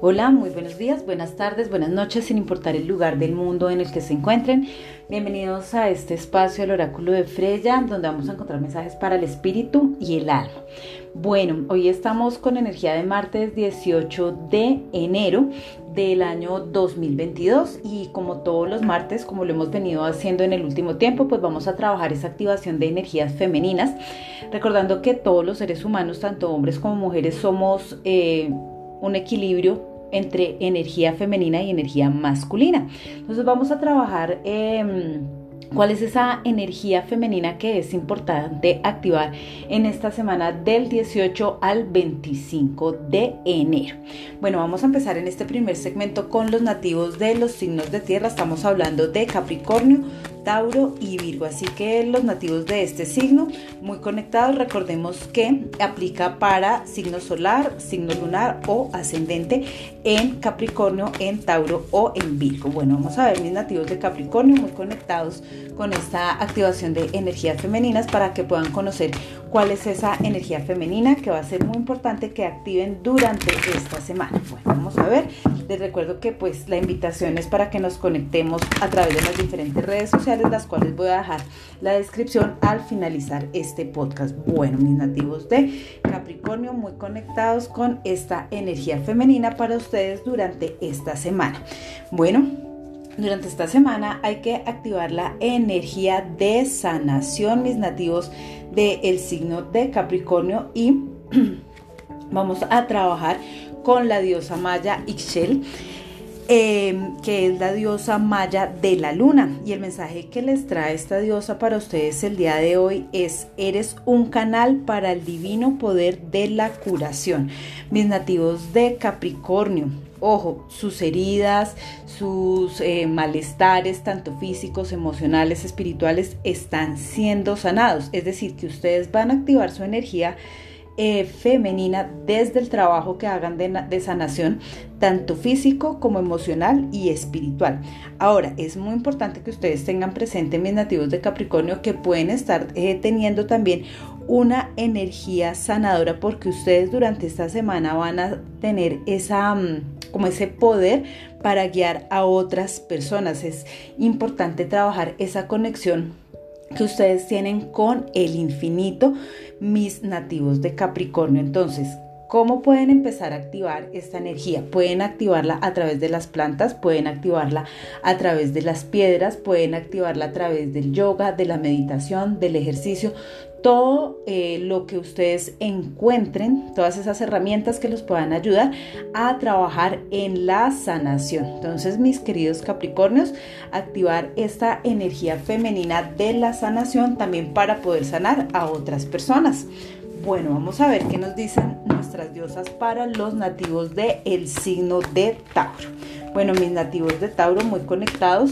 Hola, muy buenos días, buenas tardes, buenas noches, sin importar el lugar del mundo en el que se encuentren. Bienvenidos a este espacio del oráculo de Freya, donde vamos a encontrar mensajes para el espíritu y el alma. Bueno, hoy estamos con energía de martes 18 de enero del año 2022 y como todos los martes, como lo hemos venido haciendo en el último tiempo, pues vamos a trabajar esa activación de energías femeninas, recordando que todos los seres humanos, tanto hombres como mujeres, somos... Eh, un equilibrio entre energía femenina y energía masculina. Entonces vamos a trabajar em, cuál es esa energía femenina que es importante activar en esta semana del 18 al 25 de enero. Bueno, vamos a empezar en este primer segmento con los nativos de los signos de tierra. Estamos hablando de Capricornio, Tauro y Virgo. Así que los nativos de este signo, muy conectados, recordemos que aplica para signo solar, signo lunar o ascendente en Capricornio, en Tauro o en Virgo. Bueno, vamos a ver mis nativos de Capricornio muy conectados con esta activación de energías femeninas para que puedan conocer cuál es esa energía femenina que va a ser muy importante que activen durante esta semana. Bueno, vamos a ver. Les recuerdo que pues la invitación es para que nos conectemos a través de las diferentes redes sociales las cuales voy a dejar la descripción al finalizar este podcast. Bueno, mis nativos de Capricornio, muy conectados con esta energía femenina para ustedes durante esta semana. Bueno, durante esta semana hay que activar la energía de sanación, mis nativos del signo de Capricornio y vamos a trabajar con la diosa maya Ixchel. Em, que es la diosa maya de la luna. Y el mensaje que les trae esta diosa para ustedes el día de hoy es, eres un canal para el divino poder de la curación. Mis nativos de Capricornio, ojo, sus heridas, sus eh, malestares, tanto físicos, emocionales, espirituales, están siendo sanados. Es decir, que ustedes van a activar su energía eh, femenina desde el trabajo que hagan de, sanación, tanto físico como emocional y espiritual. Ahora, es muy importante que ustedes tengan presente, mis nativos de Capricornio, que pueden estar eh, teniendo también una energía sanadora porque ustedes durante esta semana van a tener esa mm, como ese poder para guiar a otras personas. Es importante trabajar esa conexión que ustedes tienen con el infinito, mis nativos de Capricornio. Entonces, ¿Cómo pueden empezar a activar esta energía? Pueden activarla a través de las plantas, pueden activarla a través de las piedras, pueden activarla a través del yoga, de la meditación, del ejercicio todo eh, lo que ustedes encuentren, todas esas herramientas que los puedan ayudar a trabajar en la sanación. Entonces, mis queridos Capricornios, activar esta energía femenina de la sanación también para poder sanar a otras personas. Bueno, vamos a ver qué nos dicen nuestras diosas para los nativos del el signo de Tauro. Bueno, mis nativos de Tauro muy conectados,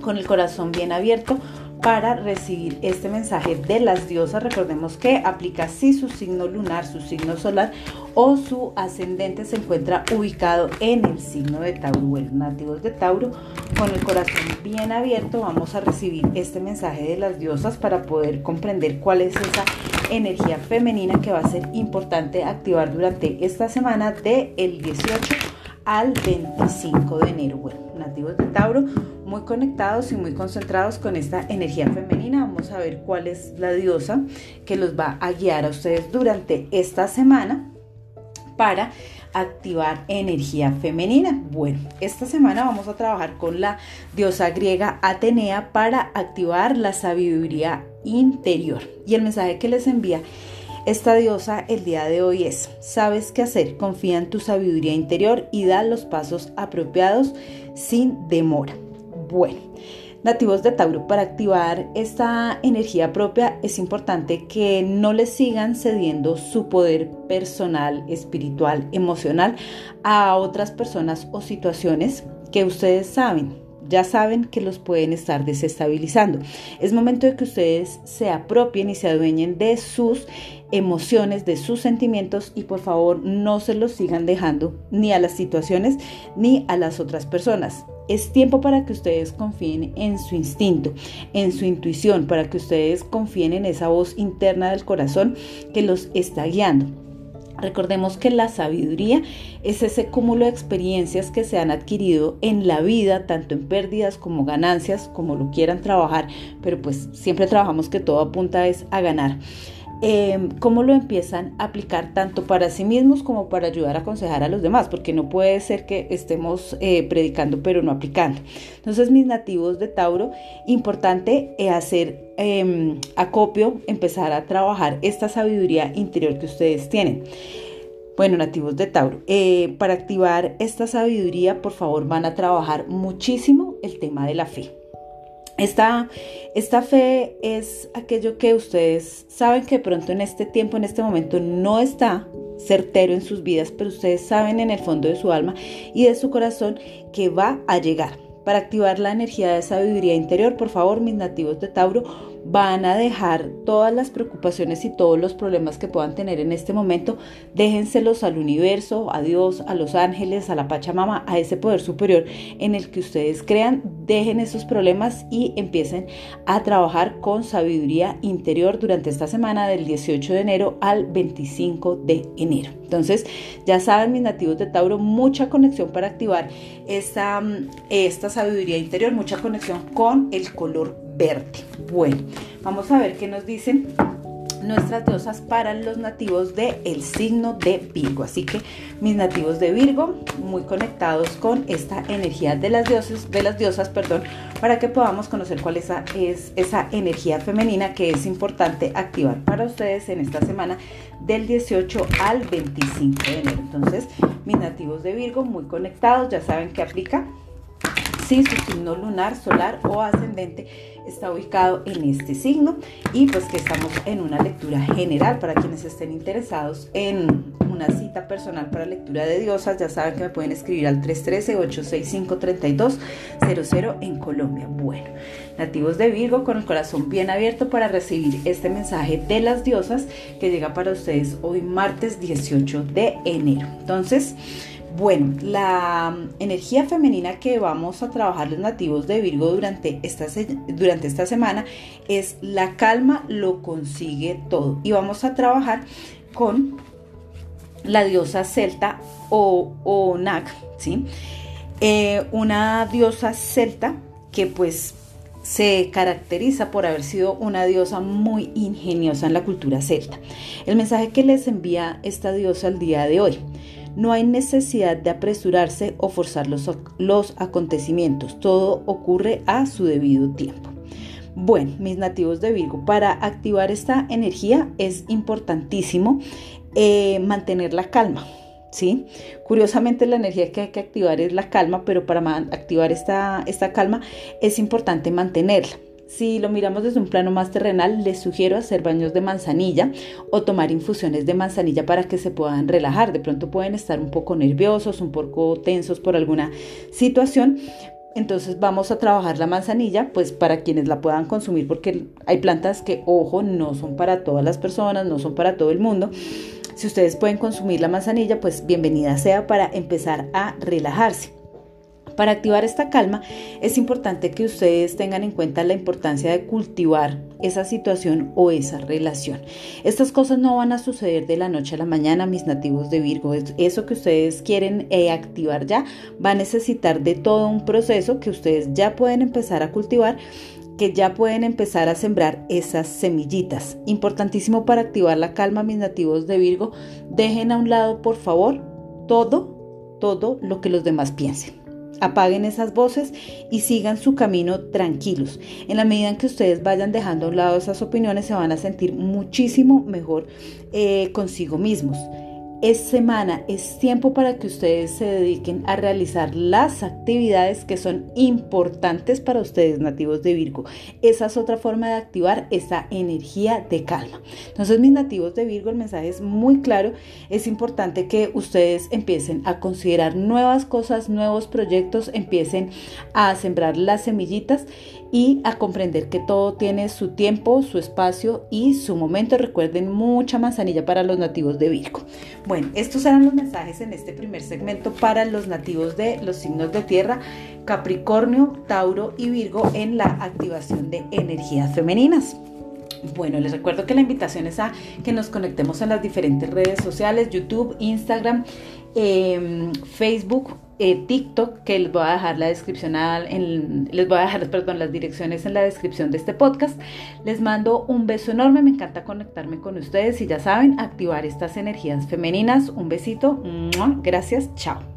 con el corazón bien abierto para recibir este mensaje de las diosas. Recordemos que aplica si su signo lunar, su signo solar o su ascendente se encuentra ubicado en el signo de Tauro. Bueno, nativos de Tauro, con el corazón bien abierto, vamos a recibir este mensaje de las diosas para poder comprender cuál es esa energía femenina que va a ser importante activar durante esta semana del el 18 al 25 de enero. Nativos de Tauro, muy conectados y muy concentrados con esta energía femenina. Vamos a ver cuál es la diosa que los va a guiar a ustedes durante esta semana para activar energía femenina. Bueno, esta semana vamos a trabajar con la diosa griega Atenea para activar la sabiduría interior. Y el mensaje que les envía esta diosa el día de hoy es, sabes qué hacer, confía en tu sabiduría interior y da los pasos apropiados sin demora. Bueno, nativos de Tauro, para activar esta energía propia es importante que no le sigan cediendo su poder personal, espiritual, emocional a otras personas o situaciones que ustedes saben ya saben que los pueden estar desestabilizando. Es momento de que ustedes se apropien y se adueñen de sus emociones, de sus sentimientos y por favor no se los sigan dejando ni a las situaciones ni a las otras personas. Es tiempo para que ustedes confíen en su instinto, en su intuición, para que ustedes confíen en esa voz interna del corazón que los está guiando. Recordemos que la sabiduría es ese cúmulo de experiencias que se han adquirido en la vida, tanto en pérdidas como ganancias, como lo quieran trabajar, pero pues siempre trabajamos que todo apunta es a ganar. Em, cómo lo empiezan a aplicar tanto para sí mismos como para ayudar a aconsejar a los demás, porque no puede ser que estemos eh, predicando pero no aplicando. Entonces, mis nativos de Tauro, importante eh, hacer em, acopio, empezar a trabajar esta sabiduría interior que ustedes tienen. Bueno, nativos de Tauro, eh, para activar esta sabiduría, por favor, van a trabajar muchísimo el tema de la fe. Esta, esta fe es aquello que ustedes saben que pronto en este tiempo, en este momento, no está certero en sus vidas, pero ustedes saben en el fondo de su alma y de su corazón que va a llegar. Para activar la energía de sabiduría interior, por favor, mis nativos de Tauro, van a dejar todas las preocupaciones y todos los problemas que puedan tener en este momento, déjenselos al universo, a Dios, a los ángeles, a la Pachamama, a ese poder superior en el que ustedes crean, dejen esos problemas y empiecen a trabajar con sabiduría interior durante esta semana del 18 de enero al 25 de enero. Entonces, ya saben mis nativos de Tauro, mucha conexión para activar esta, esta sabiduría interior, mucha conexión con el color verde. Bueno, vamos a ver qué nos dicen nuestras diosas para los nativos el signo de Virgo. Así que mis nativos de Virgo, muy conectados con esta energía de las dioses, de las diosas, perdón, para que podamos conocer cuál es esa energía femenina que es importante activar para ustedes en esta semana del 18 al 25 de enero. Entonces, mis nativos de Virgo, muy conectados, ya saben que aplica si su signo lunar, solar o ascendente está ubicado en este signo y pues que estamos en una lectura general para quienes estén interesados en una cita personal para lectura de diosas, ya saben que me pueden escribir al 313-865-3200 en Colombia. Bueno, nativos de Virgo con el corazón bien abierto para recibir este mensaje de las diosas que llega para ustedes hoy martes 18 de enero. Entonces, bueno, la energía femenina que vamos a trabajar los nativos de Virgo durante esta, semana es la calma lo consigue todo. Y vamos a trabajar con la diosa celta o, o Nag, ¿sí? Eh, una diosa celta que pues se caracteriza por haber sido una diosa muy ingeniosa en la cultura celta. El mensaje que les envía esta diosa el día de hoy no hay necesidad de apresurarse o forzar los, los acontecimientos, todo ocurre a su debido tiempo. Bueno, mis nativos de Virgo, para activar esta energía es importantísimo eh, mantener la calma. ¿Sí? Curiosamente la energía que hay que activar es la calma, pero para activar esta, esta calma es importante mantenerla. Si lo miramos desde un plano más terrenal, les sugiero hacer baños de manzanilla o tomar infusiones de manzanilla para que se puedan relajar. De pronto pueden estar un poco nerviosos, un poco tensos por alguna situación. Entonces vamos a trabajar la manzanilla, pues para quienes la puedan consumir, porque hay plantas que, ojo, no son para todas las personas, no son para todo el mundo. Si ustedes pueden consumir la manzanilla, pues bienvenida sea para empezar a relajarse. Para activar esta calma es importante que ustedes tengan en cuenta la importancia de cultivar esa situación o esa relación. Estas cosas no van a suceder de la noche a la mañana, mis nativos de Virgo. Eso que ustedes quieren eh, activar ya va a necesitar de todo un proceso que ustedes ya pueden empezar a cultivar que ya pueden empezar a sembrar esas semillitas. Importantísimo para activar la calma, mis nativos de Virgo, dejen a un lado, por favor, todo, todo lo que los demás piensen. Apaguen esas voces y sigan su camino tranquilos. En la medida en que ustedes vayan dejando a un lado esas opiniones, se van a sentir muchísimo mejor eh, consigo mismos es semana, es tiempo para que ustedes se dediquen a realizar las actividades que son importantes para ustedes nativos de Virgo. Esa es otra forma de activar esa energía de calma. Entonces mis nativos de Virgo, el mensaje es muy claro. Es importante que ustedes empiecen a considerar nuevas cosas, nuevos proyectos, empiecen a sembrar las semillitas y a comprender que todo tiene su tiempo, su espacio y su momento. Recuerden mucha manzanilla para los nativos de Virgo. Bueno, estos eran los mensajes en este primer segmento para los nativos de los signos de tierra, Capricornio, Tauro y Virgo en la activación de energías femeninas. Bueno, les recuerdo que la invitación es a que nos conectemos en las diferentes redes sociales, YouTube, Instagram, em, Facebook, eh, TikTok, que les voy a dejar la descripción, les voy a dejar, perdón, las direcciones en la descripción de este podcast. Les mando un beso enorme, me encanta conectarme con ustedes y ya saben, activar estas energías femeninas. Un besito, gracias, chao.